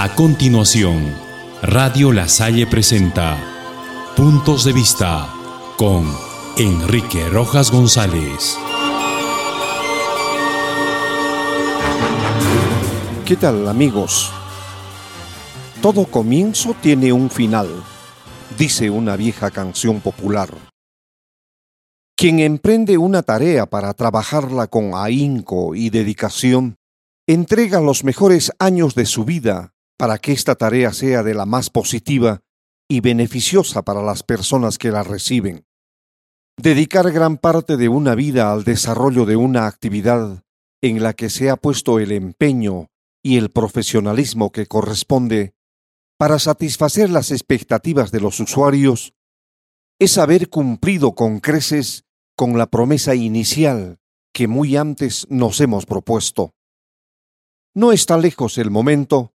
A continuación, Radio La Salle presenta Puntos de Vista con Enrique Rojas González. ¿Qué tal amigos? Todo comienzo tiene un final, dice una vieja canción popular. Quien emprende una tarea para trabajarla con ahínco y dedicación, entrega los mejores años de su vida para que esta tarea sea de la más positiva y beneficiosa para las personas que la reciben. Dedicar gran parte de una vida al desarrollo de una actividad en la que se ha puesto el empeño y el profesionalismo que corresponde para satisfacer las expectativas de los usuarios es haber cumplido con creces con la promesa inicial que muy antes nos hemos propuesto. No está lejos el momento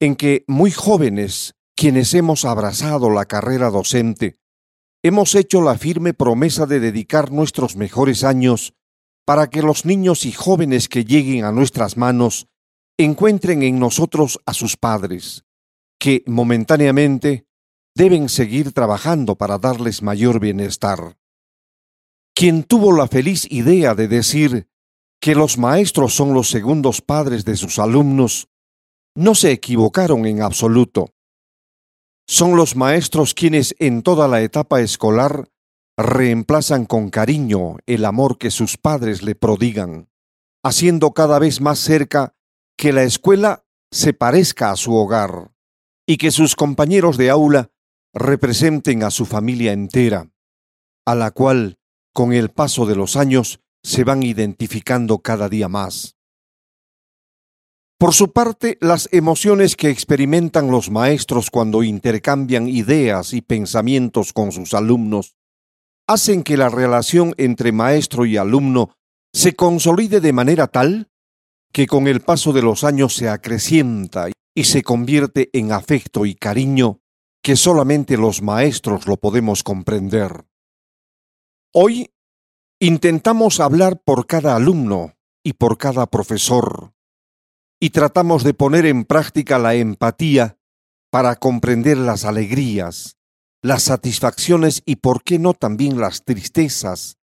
en que muy jóvenes, quienes hemos abrazado la carrera docente, hemos hecho la firme promesa de dedicar nuestros mejores años para que los niños y jóvenes que lleguen a nuestras manos encuentren en nosotros a sus padres, que momentáneamente deben seguir trabajando para darles mayor bienestar. Quien tuvo la feliz idea de decir que los maestros son los segundos padres de sus alumnos, no se equivocaron en absoluto. Son los maestros quienes en toda la etapa escolar reemplazan con cariño el amor que sus padres le prodigan, haciendo cada vez más cerca que la escuela se parezca a su hogar y que sus compañeros de aula representen a su familia entera, a la cual, con el paso de los años, se van identificando cada día más. Por su parte, las emociones que experimentan los maestros cuando intercambian ideas y pensamientos con sus alumnos hacen que la relación entre maestro y alumno se consolide de manera tal que con el paso de los años se acrecienta y se convierte en afecto y cariño que solamente los maestros lo podemos comprender. Hoy intentamos hablar por cada alumno y por cada profesor y tratamos de poner en práctica la empatía para comprender las alegrías, las satisfacciones y por qué no también las tristezas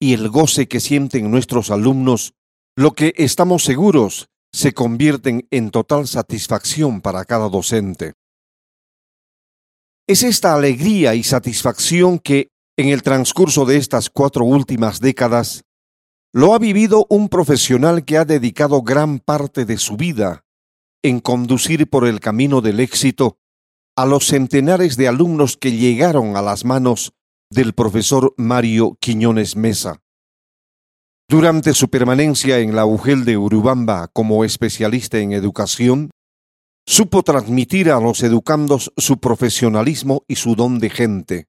y el goce que sienten nuestros alumnos, lo que estamos seguros se convierten en total satisfacción para cada docente. Es esta alegría y satisfacción que, en el transcurso de estas cuatro últimas décadas, lo ha vivido un profesional que ha dedicado gran parte de su vida en conducir por el camino del éxito a los centenares de alumnos que llegaron a las manos del profesor Mario Quiñones Mesa. Durante su permanencia en la UGEL de Urubamba como especialista en educación, supo transmitir a los educandos su profesionalismo y su don de gente.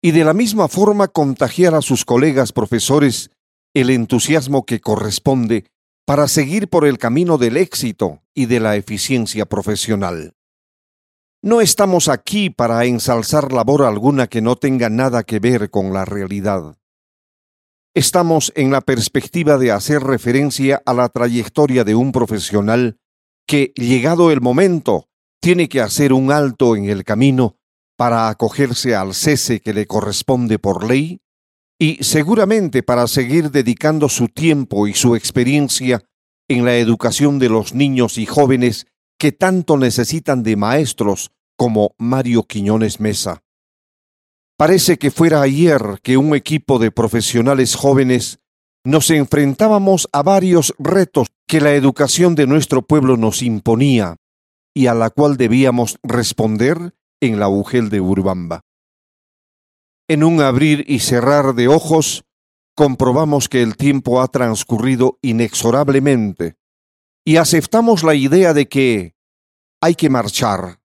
Y de la misma forma contagiar a sus colegas profesores el entusiasmo que corresponde para seguir por el camino del éxito y de la eficiencia profesional. No estamos aquí para ensalzar labor alguna que no tenga nada que ver con la realidad. Estamos en la perspectiva de hacer referencia a la trayectoria de un profesional que, llegado el momento, tiene que hacer un alto en el camino para acogerse al cese que le corresponde por ley y seguramente para seguir dedicando su tiempo y su experiencia en la educación de los niños y jóvenes que tanto necesitan de maestros como Mario Quiñones Mesa. Parece que fuera ayer que un equipo de profesionales jóvenes nos enfrentábamos a varios retos que la educación de nuestro pueblo nos imponía y a la cual debíamos responder en la UGEL de Urbamba. En un abrir y cerrar de ojos, comprobamos que el tiempo ha transcurrido inexorablemente y aceptamos la idea de que hay que marchar,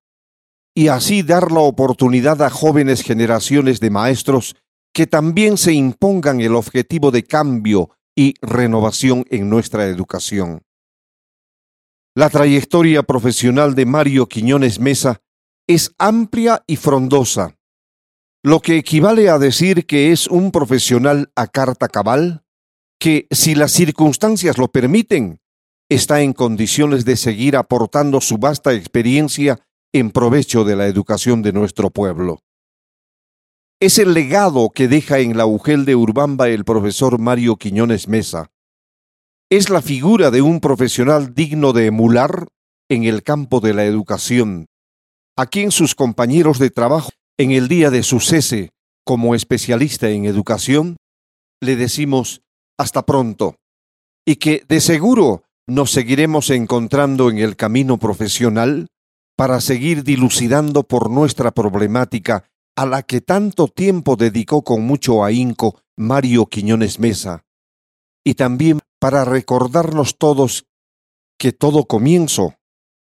y así dar la oportunidad a jóvenes generaciones de maestros que también se impongan el objetivo de cambio y renovación en nuestra educación. La trayectoria profesional de Mario Quiñones Mesa es amplia y frondosa, lo que equivale a decir que es un profesional a carta cabal, que si las circunstancias lo permiten, está en condiciones de seguir aportando su vasta experiencia en provecho de la educación de nuestro pueblo. Es el legado que deja en la UGEL de Urbamba el profesor Mario Quiñones Mesa. Es la figura de un profesional digno de emular en el campo de la educación, a quien sus compañeros de trabajo en el día de su cese como especialista en educación, le decimos hasta pronto y que de seguro nos seguiremos encontrando en el camino profesional para seguir dilucidando por nuestra problemática a la que tanto tiempo dedicó con mucho ahínco Mario Quiñones Mesa, y también para recordarnos todos que todo comienzo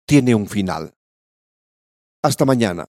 tiene un final. Hasta mañana.